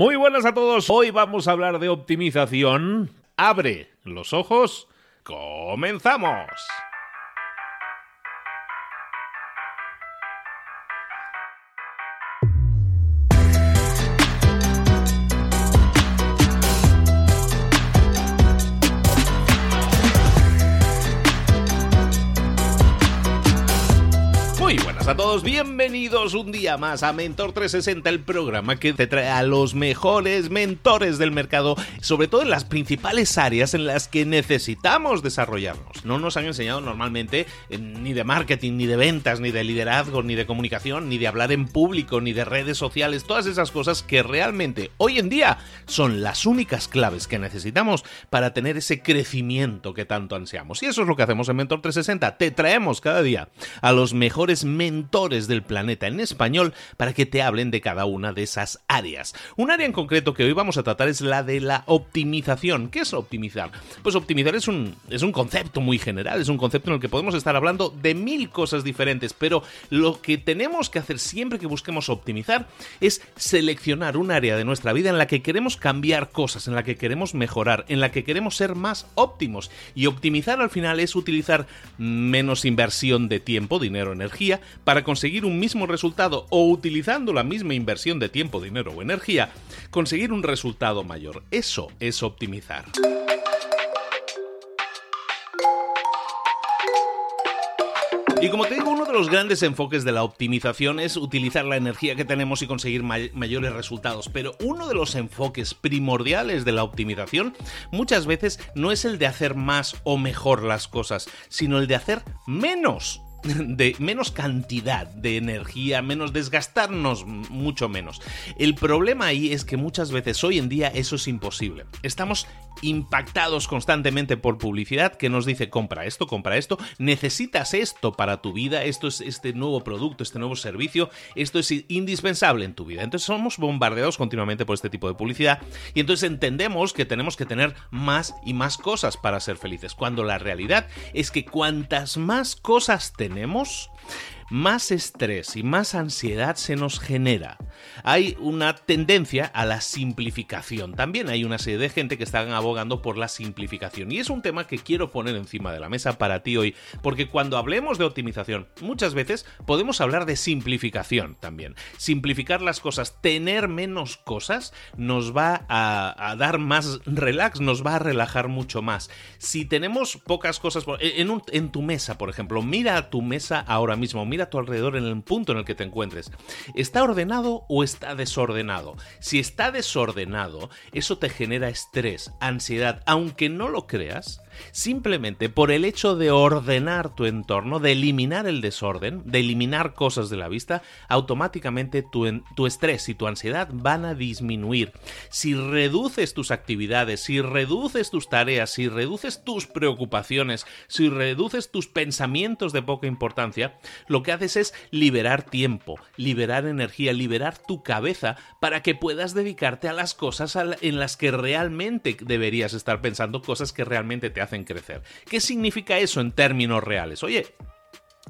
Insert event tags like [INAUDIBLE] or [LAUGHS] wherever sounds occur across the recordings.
Muy buenas a todos. Hoy vamos a hablar de optimización. Abre los ojos. Comenzamos. Bienvenidos un día más a Mentor 360, el programa que te trae a los mejores mentores del mercado, sobre todo en las principales áreas en las que necesitamos desarrollarnos. No nos han enseñado normalmente eh, ni de marketing, ni de ventas, ni de liderazgo, ni de comunicación, ni de hablar en público, ni de redes sociales, todas esas cosas que realmente hoy en día son las únicas claves que necesitamos para tener ese crecimiento que tanto ansiamos. Y eso es lo que hacemos en Mentor 360, te traemos cada día a los mejores mentores del planeta en español para que te hablen de cada una de esas áreas. Un área en concreto que hoy vamos a tratar es la de la optimización. ¿Qué es optimizar? Pues optimizar es un, es un concepto muy general, es un concepto en el que podemos estar hablando de mil cosas diferentes, pero lo que tenemos que hacer siempre que busquemos optimizar es seleccionar un área de nuestra vida en la que queremos cambiar cosas, en la que queremos mejorar, en la que queremos ser más óptimos. Y optimizar al final es utilizar menos inversión de tiempo, dinero, energía, para conseguir un mismo resultado o utilizando la misma inversión de tiempo, dinero o energía, conseguir un resultado mayor. Eso es optimizar. Y como te digo, uno de los grandes enfoques de la optimización es utilizar la energía que tenemos y conseguir mayores resultados. Pero uno de los enfoques primordiales de la optimización muchas veces no es el de hacer más o mejor las cosas, sino el de hacer menos [LAUGHS] de menos cantidad de energía, menos desgastarnos mucho menos. El problema ahí es que muchas veces hoy en día eso es imposible. Estamos impactados constantemente por publicidad que nos dice compra esto, compra esto, necesitas esto para tu vida, esto es este nuevo producto, este nuevo servicio, esto es indispensable en tu vida. Entonces somos bombardeados continuamente por este tipo de publicidad y entonces entendemos que tenemos que tener más y más cosas para ser felices, cuando la realidad es que cuantas más cosas tenemos, tenemos más estrés y más ansiedad se nos genera. Hay una tendencia a la simplificación. También hay una serie de gente que están abogando por la simplificación. Y es un tema que quiero poner encima de la mesa para ti hoy, porque cuando hablemos de optimización, muchas veces podemos hablar de simplificación también. Simplificar las cosas, tener menos cosas, nos va a, dar más relax, nos va a relajar mucho más. Si tenemos pocas cosas en, tu mesa, por ejemplo, mira a tu mesa ahora mismo, a tu alrededor en el punto en el que te encuentres. ¿Está ordenado o está desordenado? Si está desordenado, eso te genera estrés, ansiedad, aunque no lo creas, simplemente por el hecho de ordenar tu entorno, de eliminar el desorden, de eliminar cosas de la vista, automáticamente tu, tu estrés y tu ansiedad van a disminuir. Si reduces tus actividades, si reduces tus tareas, si reduces tus preocupaciones, si reduces tus pensamientos de poca importancia, lo que haces es liberar tiempo, liberar energía, liberar tu cabeza para que puedas dedicarte a las cosas en las que realmente deberías estar pensando, cosas que realmente te hacen crecer. ¿Qué significa eso en términos reales? Oye,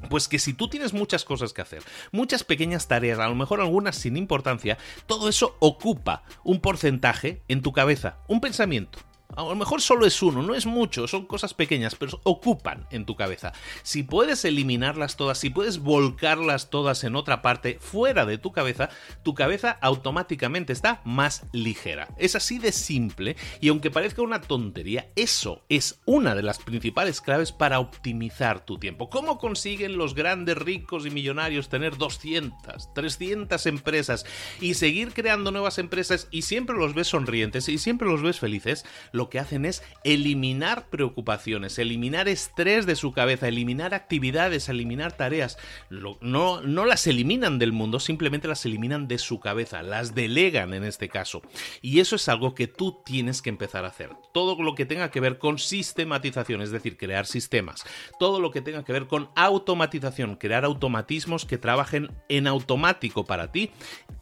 pues que si tú tienes muchas cosas que hacer, muchas pequeñas tareas, a lo mejor algunas sin importancia, todo eso ocupa un porcentaje en tu cabeza, un pensamiento, a lo mejor solo es uno, no es mucho, son cosas pequeñas, pero ocupan en tu cabeza. Si puedes eliminarlas todas, si puedes volcarlas todas en otra parte fuera de tu cabeza, tu cabeza automáticamente está más ligera. Es así de simple y aunque parezca una tontería, eso es una de las principales claves para optimizar tu tiempo. ¿Cómo consiguen los grandes ricos y millonarios tener 200, 300 empresas y seguir creando nuevas empresas y siempre los ves sonrientes y siempre los ves felices? Lo que hacen es eliminar preocupaciones, eliminar estrés de su cabeza, eliminar actividades, eliminar tareas. no, no las eliminan del mundo, simplemente las eliminan de su cabeza, las delegan en este caso. Y eso es algo que tú tienes que empezar a hacer. Todo lo que tenga que ver con sistematización, es decir, crear sistemas. Todo lo que tenga que ver con automatización, crear automatismos que trabajen en automático para ti.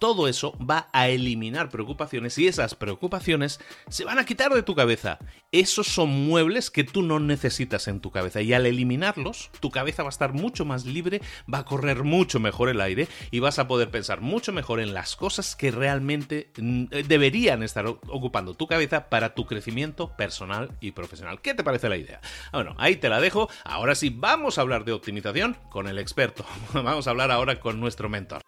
Todo eso va a eliminar preocupaciones y esas preocupaciones se van a quitar de tu cabeza esos son muebles que tú no necesitas en tu cabeza y al eliminarlos, tu cabeza va a estar mucho más libre, va a correr mucho mejor el aire y vas a poder pensar mucho mejor en las cosas que realmente mm, deberían estar ocupando tu cabeza para tu crecimiento personal y profesional. ¿Qué te parece la idea? Bueno, ahí te la dejo. Ahora sí, vamos a hablar de optimización con el experto. [LAUGHS] Vamos a hablar ahora con nuestro mentor.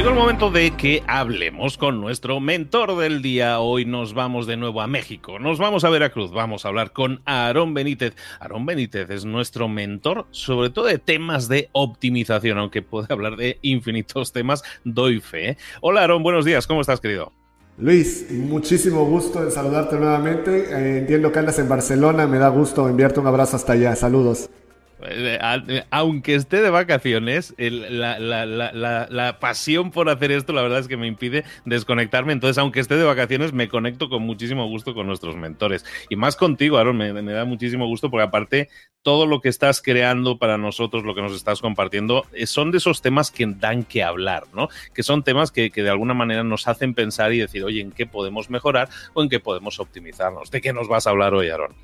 Llegó el momento de que hablemos con nuestro mentor del día. Hoy nos vamos de nuevo a México, nos vamos a Veracruz, vamos a hablar con Aarón Benítez. Aarón Benítez es nuestro mentor, sobre todo de temas de optimización, aunque puede hablar de infinitos temas, doy fe. Hola Aarón, buenos días, ¿cómo estás querido? Luis, muchísimo gusto en saludarte nuevamente. Eh, entiendo que andas en Barcelona, me da gusto enviarte un abrazo hasta allá. Saludos. Eh, eh, aunque esté de vacaciones, la, pasión por hacer esto, la verdad es que me impide desconectarme. Entonces, aunque esté de vacaciones, me conecto con muchísimo gusto con nuestros mentores. Y más contigo, Aaron, me, da muchísimo gusto porque aparte, todo lo que estás creando para nosotros, lo que nos estás compartiendo, eh, son de esos temas que dan que hablar, ¿no? Que son temas que, que de alguna manera nos hacen pensar y decir, oye, ¿en qué podemos mejorar o en qué podemos optimizarnos? ¿De qué nos vas a hablar hoy, Aaron?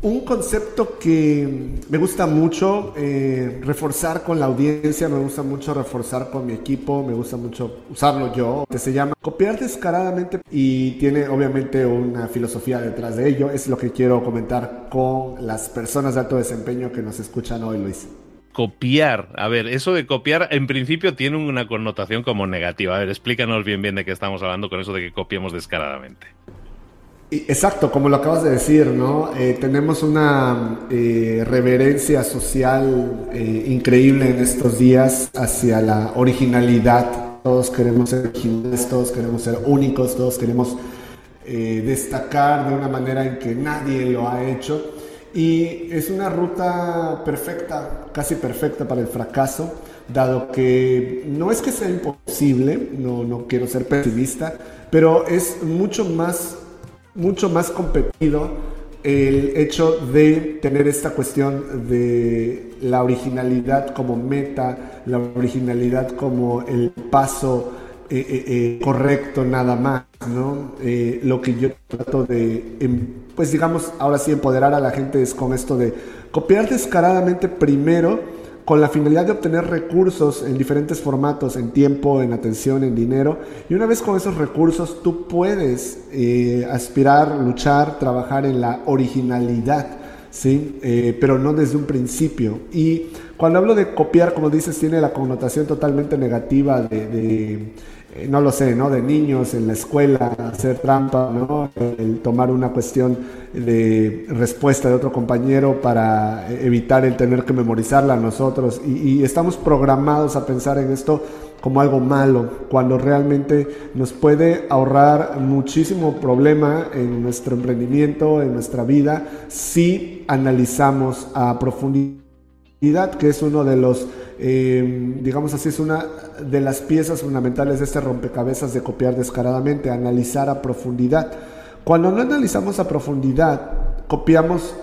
Un concepto que me gusta mucho eh, reforzar con la audiencia, me gusta mucho reforzar con mi equipo, me gusta mucho usarlo yo, que se llama copiar descaradamente y tiene obviamente una filosofía detrás de ello. Es lo que quiero comentar con las personas de alto desempeño que nos escuchan hoy, Luis copiar. A ver, eso de copiar en principio tiene una connotación como negativa. A ver, explícanos bien bien de qué estamos hablando con eso de que copiemos descaradamente. Exacto, como lo acabas de decir, ¿no? Eh, tenemos una eh, reverencia social eh, increíble en estos días hacia la originalidad. Todos queremos ser originales, todos queremos ser únicos, todos queremos destacar de una manera en que nadie lo ha hecho. Y es una ruta perfecta, casi perfecta para el fracaso, dado que no es que sea imposible, no, no quiero ser pesimista, pero es mucho más mucho más competido el hecho de tener esta cuestión de la originalidad como meta, la originalidad como el paso eh, eh, eh, correcto nada más, ¿no? lo que yo trato de, em, pues digamos, ahora sí empoderar a la gente es con esto de copiar descaradamente primero con la finalidad de obtener recursos en diferentes formatos, en tiempo, en atención, en dinero. Y una vez con esos recursos, tú puedes eh, aspirar, luchar, trabajar en la originalidad, ¿sí? Eh, pero no desde un principio. Y cuando hablo de copiar, como dices, tiene la connotación totalmente negativa de no lo sé, ¿no? De niños en la escuela, hacer trampa, ¿no? El, tomar una cuestión de respuesta de otro compañero para evitar el tener que memorizarla nosotros. Y, estamos programados a pensar en esto como algo malo, cuando realmente nos puede ahorrar muchísimo problema en nuestro emprendimiento, en nuestra vida, si analizamos a profundidad, que es uno de los eh, digamos así, es una de las piezas fundamentales de este rompecabezas de copiar descaradamente, analizar a profundidad. Cuando no analizamos a profundidad, copiamos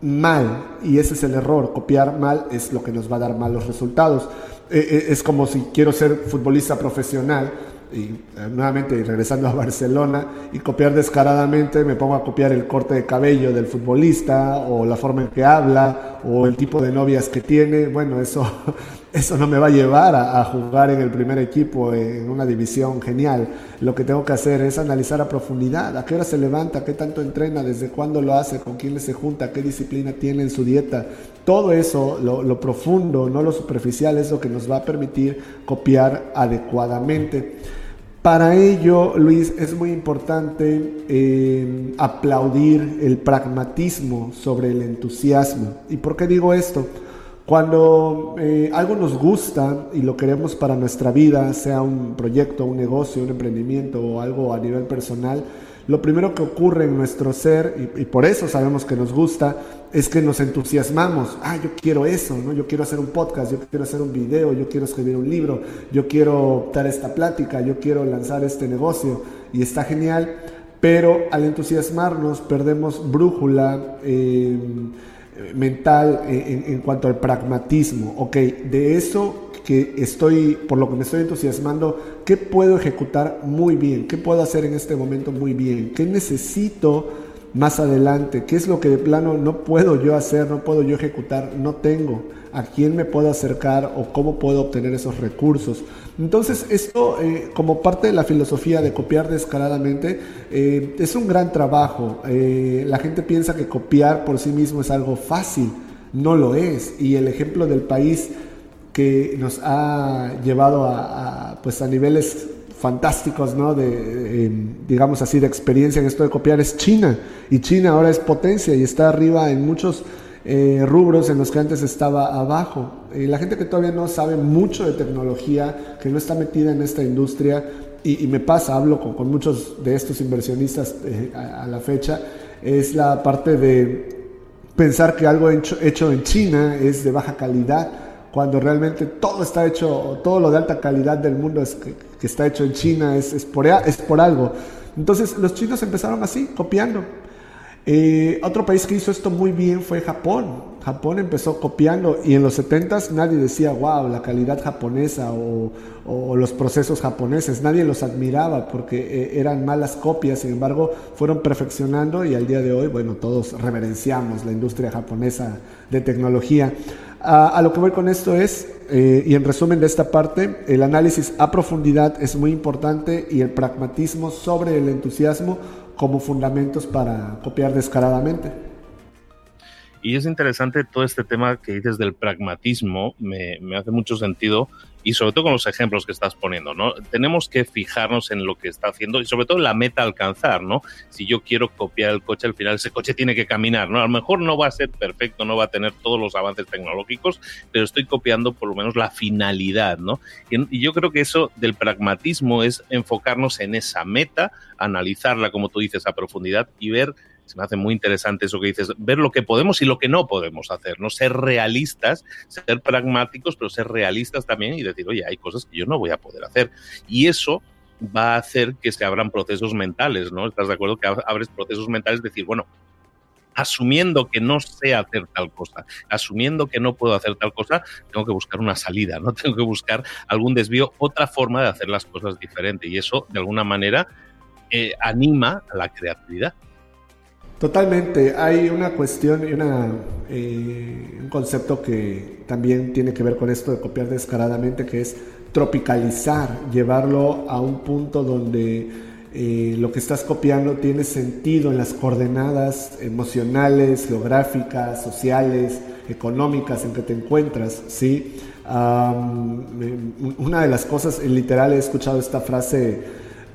mal y ese es el error. Copiar mal es lo que nos va a dar malos resultados. Eh, eh, es como si quiero ser futbolista profesional y eh, nuevamente regresando a Barcelona y copiar descaradamente, me pongo a copiar el corte de cabello del futbolista o la forma en que habla o el tipo de novias que tiene, bueno, eso, [LAUGHS] eso no me va a llevar a, jugar en el primer equipo en una división genial. Lo que tengo que hacer es analizar a profundidad, a qué hora se levanta, qué tanto entrena, desde cuándo lo hace, con quién se junta, qué disciplina tiene en su dieta. Todo eso, lo, lo profundo, no lo superficial, es lo que nos va a permitir copiar adecuadamente. Para ello, Luis, es muy importante eh, aplaudir el pragmatismo sobre el entusiasmo. ¿Y por qué digo esto? Cuando eh, algo nos gusta y lo queremos para nuestra vida, sea un proyecto, un negocio, un emprendimiento o algo a nivel personal, lo primero que ocurre en nuestro ser, y, por eso sabemos que nos gusta, es que nos entusiasmamos. Ah, yo quiero eso, ¿no? Yo quiero hacer un podcast, yo quiero hacer un video, yo quiero escribir un libro, yo quiero dar esta plática, yo quiero lanzar este negocio, y está genial, pero al entusiasmarnos perdemos brújula. Eh, mental en, cuanto al pragmatismo. Ok, de eso que estoy, por lo que me estoy entusiasmando, ¿qué puedo ejecutar muy bien? ¿Qué puedo hacer en este momento muy bien? ¿Qué necesito más adelante? ¿Qué es lo que de plano no puedo yo hacer, no puedo yo ejecutar, no tengo? ¿A quién me puedo acercar o cómo puedo obtener esos recursos? Entonces, esto eh, como parte de la filosofía de copiar descaradamente eh, es un gran trabajo. Eh, la gente piensa que copiar por sí mismo es algo fácil, no lo es. Y el ejemplo del país que nos ha llevado a, pues a niveles fantásticos, ¿no? De, digamos así, de experiencia en esto de copiar es China. Y China ahora es potencia y está arriba en muchos eh, rubros en los que antes estaba abajo. La gente que todavía no sabe mucho de tecnología, que no está metida en esta industria, y, me pasa, hablo con, muchos de estos inversionistas eh, a, la fecha, es la parte de pensar que algo hecho, hecho en China es de baja calidad cuando realmente todo está hecho, todo lo de alta calidad del mundo es que, está hecho en China es, es, por, es por algo. Entonces los chinos empezaron así, copiando. Eh, otro país que hizo esto muy bien fue Japón. Japón empezó copiando y en los 70s nadie decía, wow, la calidad japonesa o, o los procesos japoneses. Nadie los admiraba porque eh, eran malas copias, sin embargo, fueron perfeccionando y al día de hoy, bueno, todos reverenciamos la industria japonesa de tecnología. A, lo que voy con esto es, eh, y en resumen de esta parte, el análisis a profundidad es muy importante y el pragmatismo sobre el entusiasmo como fundamentos para copiar descaradamente. Y es interesante todo este tema que dices del pragmatismo, me, me hace mucho sentido y sobre todo con los ejemplos que estás poniendo, ¿no? Tenemos que fijarnos en lo que está haciendo y sobre todo la meta alcanzar, ¿no? Si yo quiero copiar el coche, al final ese coche tiene que caminar, ¿no? A lo mejor no va a ser perfecto, no va a tener todos los avances tecnológicos, pero estoy copiando por lo menos la finalidad, ¿no? Y, yo creo que eso del pragmatismo es enfocarnos en esa meta, analizarla, como tú dices, a profundidad y ver se me hace muy interesante eso que dices, ver lo que podemos y lo que no podemos hacer, no ser realistas, ser pragmáticos, pero ser realistas también y decir, oye, hay cosas que yo no voy a poder hacer. Y eso va a hacer que se abran procesos mentales, ¿no? ¿Estás de acuerdo? Que abres procesos mentales, decir, bueno, asumiendo que no sé hacer tal cosa, asumiendo que no puedo hacer tal cosa, tengo que buscar una salida, ¿no? [LAUGHS] Tengo que buscar algún desvío, otra forma de hacer las cosas diferente. Y eso, de alguna manera, eh, anima a la creatividad. Totalmente, hay una cuestión y una, eh, un concepto que también tiene que ver con esto de copiar descaradamente, que es tropicalizar, llevarlo a un punto donde eh, lo que estás copiando tiene sentido en las coordenadas emocionales, geográficas, sociales, económicas en que te encuentras, ¿sí? una de las cosas, literal, he escuchado esta frase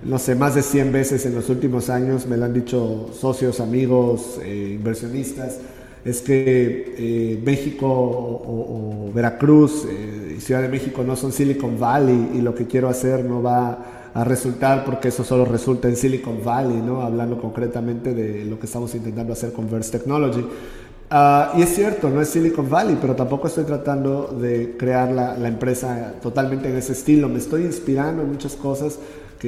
no sé, más de 100 veces en los últimos años, me lo han dicho socios, amigos, eh, inversionistas, es que eh, México o, Veracruz eh, y Ciudad de México no son Silicon Valley y lo que quiero hacer no va a resultar porque eso solo resulta en Silicon Valley, ¿no? hablando concretamente de lo que estamos intentando hacer con Verse Technology. Ah, y es cierto, no es Silicon Valley, pero tampoco estoy tratando de crear la, la empresa totalmente en ese estilo. Me estoy inspirando en muchas cosas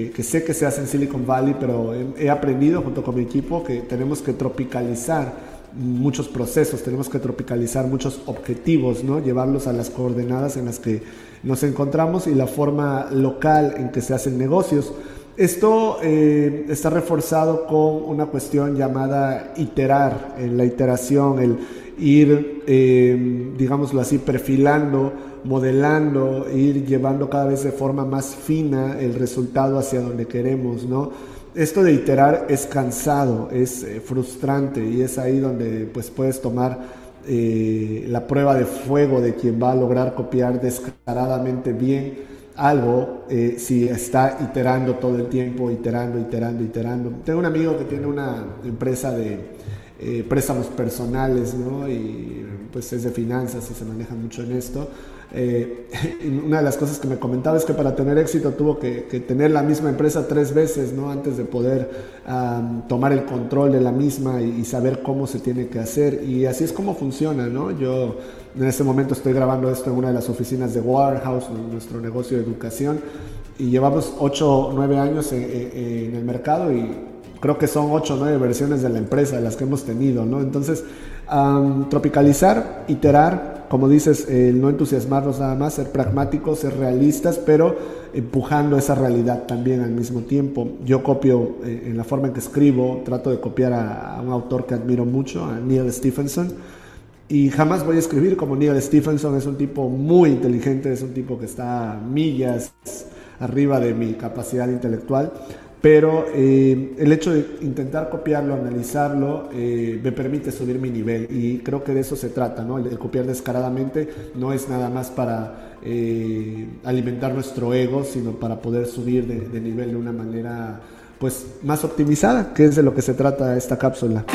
que, sé que se hace en Silicon Valley, pero he, aprendido junto con mi equipo que tenemos que tropicalizar muchos procesos, tenemos que tropicalizar muchos objetivos, ¿no? llevarlos a las coordenadas en las que nos encontramos y la forma local en que se hacen negocios. Esto eh, está reforzado con una cuestión llamada iterar, en la iteración, el ir, eh, digámoslo así, perfilando modelando, ir llevando cada vez de forma más fina el resultado hacia donde queremos, ¿no? Esto de iterar es cansado, es eh, frustrante y es ahí donde pues puedes tomar eh, la prueba de fuego de quien va a lograr copiar descaradamente bien algo eh, si está iterando todo el tiempo, iterando, iterando, iterando. Tengo un amigo que tiene una empresa de préstamos personales, ¿no? Y pues es de finanzas y se maneja mucho en esto. Eh, [LAUGHS] una de las cosas que me comentaba es que para tener éxito tuvo que, tener la misma empresa tres veces, ¿no? Antes de poder tomar el control de la misma y, saber cómo se tiene que hacer. Y así es como funciona, ¿no? Yo en este momento estoy grabando esto en una de las oficinas de Warehouse, nuestro negocio de educación, y llevamos 8 o 9 años en, en, el mercado y creo que son 8 o 9 versiones de la empresa las que hemos tenido, ¿no? Entonces, tropicalizar, iterar, como dices, no entusiasmarnos nada más, ser pragmáticos, ser realistas, pero empujando esa realidad también al mismo tiempo. Yo copio eh, en la forma en que escribo, trato de copiar a, un autor que admiro mucho, a Neil Stephenson, y jamás voy a escribir como Neil Stephenson, es un tipo muy inteligente, es un tipo que está millas arriba de mi capacidad intelectual, pero eh, el hecho de intentar copiarlo, analizarlo, eh, me permite subir mi nivel y creo que de eso se trata, ¿no? El, copiar descaradamente no es nada más para eh, alimentar nuestro ego, sino para poder subir de, de nivel de una manera pues más optimizada, que es de lo que se trata esta cápsula.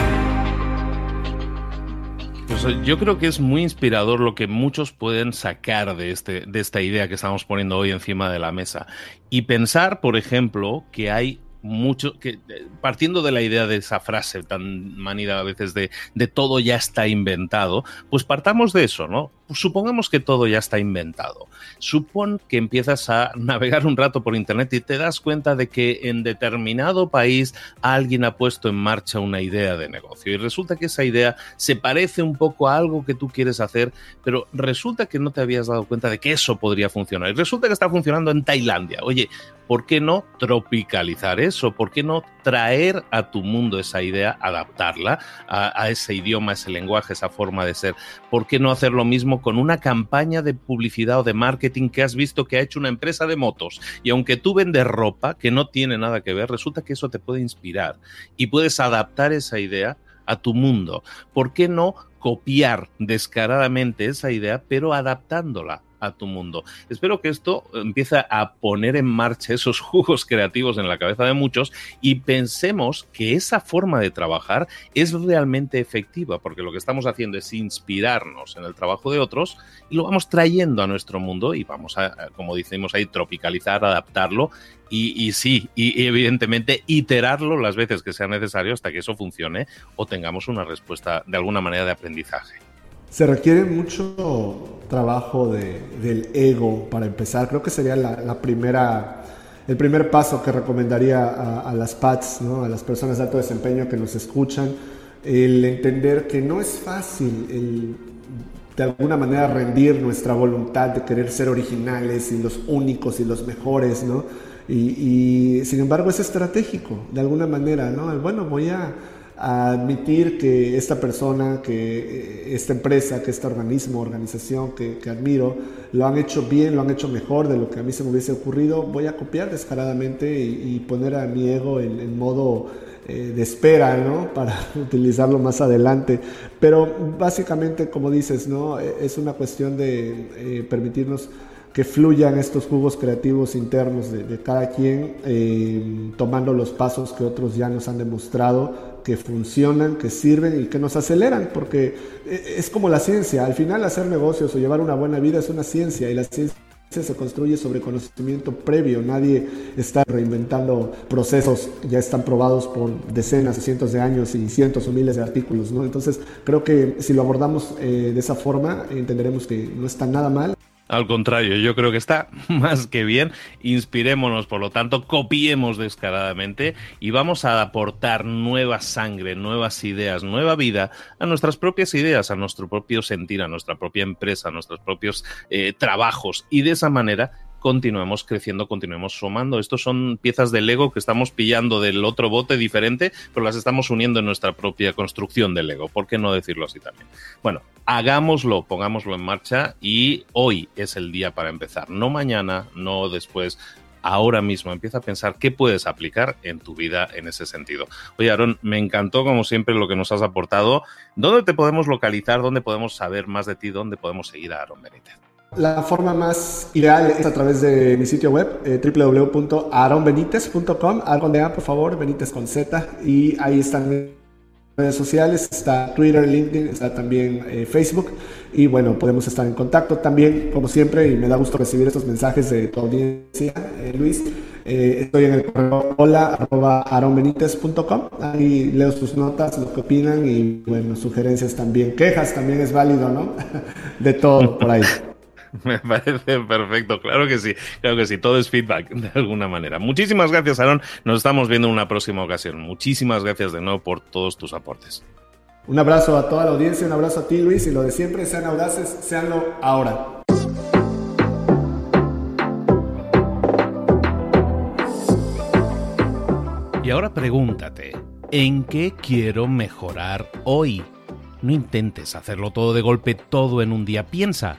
Yo creo que es muy inspirador lo que muchos pueden sacar de, este, de esta idea que estamos poniendo hoy encima de la mesa. Y pensar, por ejemplo, que hay mucho, que eh, partiendo de la idea de esa frase tan manida a veces de, de todo ya está inventado, pues partamos de eso, ¿no? Supongamos que todo ya está inventado. Supón que empiezas a [LAUGHS] navegar un rato por internet y te das cuenta de que en determinado país alguien ha puesto en marcha una idea de negocio y resulta que esa idea se parece un poco a algo que tú quieres hacer, pero resulta que no te habías dado cuenta de que eso podría funcionar y resulta que está funcionando en Tailandia. Oye, ¿por qué no tropicalizar eso? ¿Por qué no traer a tu mundo esa idea, adaptarla a, a ese idioma, ese lenguaje, esa forma de ser? ¿Por qué no hacer lo mismo con una campaña de publicidad o de marketing que has visto que ha hecho una empresa de motos. Y aunque tú vendes ropa, que no tiene nada que ver, resulta que eso te puede inspirar y puedes adaptar esa idea a tu mundo. ¿Por qué no copiar descaradamente esa idea, pero adaptándola a tu mundo. Espero que esto empiece a poner en marcha esos [LAUGHS] jugos creativos en la cabeza de muchos y pensemos que esa forma de trabajar es realmente efectiva, porque lo que estamos haciendo es inspirarnos en el trabajo de otros y lo vamos trayendo a nuestro mundo y vamos a, como decimos ahí, tropicalizar, adaptarlo y, sí, y, evidentemente iterarlo las veces que sea necesario hasta que eso funcione o tengamos una respuesta de alguna manera de aprendizaje. Se requiere mucho trabajo del ego para empezar. Creo que sería la, primera, el primer paso que recomendaría a, las PATS, ¿no? a las personas de alto desempeño que nos escuchan, el entender que no es fácil el, de alguna manera rendir nuestra voluntad de querer ser originales y los únicos y los mejores, ¿no? Y, y sin embargo es estratégico, de alguna manera, ¿no? Bueno, voy a admitir que esta persona, que eh, esta empresa, que este organismo, organización que, admiro, lo han hecho bien, lo han hecho mejor de lo que a mí se me hubiese ocurrido, voy a copiar descaradamente y, poner a mi ego en, modo eh, de espera, ¿no? [LAUGHS] Para utilizarlo más adelante. Pero básicamente, como dices, ¿no? E, es una cuestión de eh, permitirnos que fluyan estos jugos creativos internos de, cada quien, tomando los pasos que otros ya nos han demostrado que funcionan, que sirven y que nos aceleran, porque eh, es como la ciencia, al final hacer negocios o llevar una buena vida es una ciencia y la ciencia se construye sobre conocimiento previo, nadie está reinventando procesos, ya están probados por decenas o cientos de años y cientos o miles de artículos, ¿no? Entonces creo que si lo abordamos eh, de esa forma, entenderemos que no está nada mal al contrario, yo creo que está [LAUGHS] más que bien. Inspirémonos, por lo tanto, copiemos descaradamente y vamos a aportar nueva sangre, nuevas ideas, nueva vida a nuestras propias ideas, a nuestro propio sentir, a nuestra propia empresa, a nuestros propios eh, trabajos. Y de esa manera continuemos creciendo, continuemos sumando. Estos son piezas de Lego que estamos pillando del otro bote diferente, pero las estamos uniendo en nuestra propia construcción de Lego. ¿Por qué no decirlo así también? Bueno, hagámoslo, pongámoslo en marcha y hoy es el día para empezar. No mañana, no después, ahora mismo. Empieza a pensar qué puedes aplicar en tu vida en ese sentido. Oye, Aaron, me encantó como siempre lo que nos has aportado. ¿Dónde te podemos localizar? ¿Dónde podemos saber más de ti? ¿Dónde podemos seguir a Aaron Benítez? La forma más ideal es a través de mi sitio web, eh, www.aronbenitez.com, algo de A, por favor, Benítez con Z, y ahí están redes sociales, está Twitter, LinkedIn, está también eh, Facebook, y bueno, podemos estar en contacto también, como siempre, y me da gusto recibir estos mensajes de tu audiencia, eh, Luis. estoy en el correo hola ahí leo sus notas, lo que opinan y bueno, sugerencias también, quejas también es válido, ¿no? [LAUGHS] De todo por ahí. [LAUGHS] Me parece perfecto, claro que sí, claro que sí, todo es feedback de alguna manera. Muchísimas gracias, Aaron. Nos estamos viendo en una próxima ocasión. Muchísimas gracias de nuevo por todos tus aportes. Un abrazo a toda la audiencia, un abrazo a ti Luis y lo de siempre, sean audaces, seanlo ahora. Y ahora pregúntate, ¿en qué quiero mejorar hoy? No intentes hacerlo todo de golpe, todo en un día. Piensa,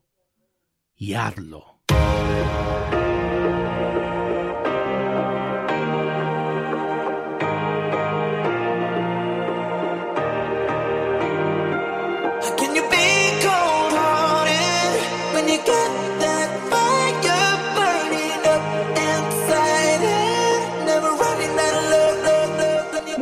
y hazlo.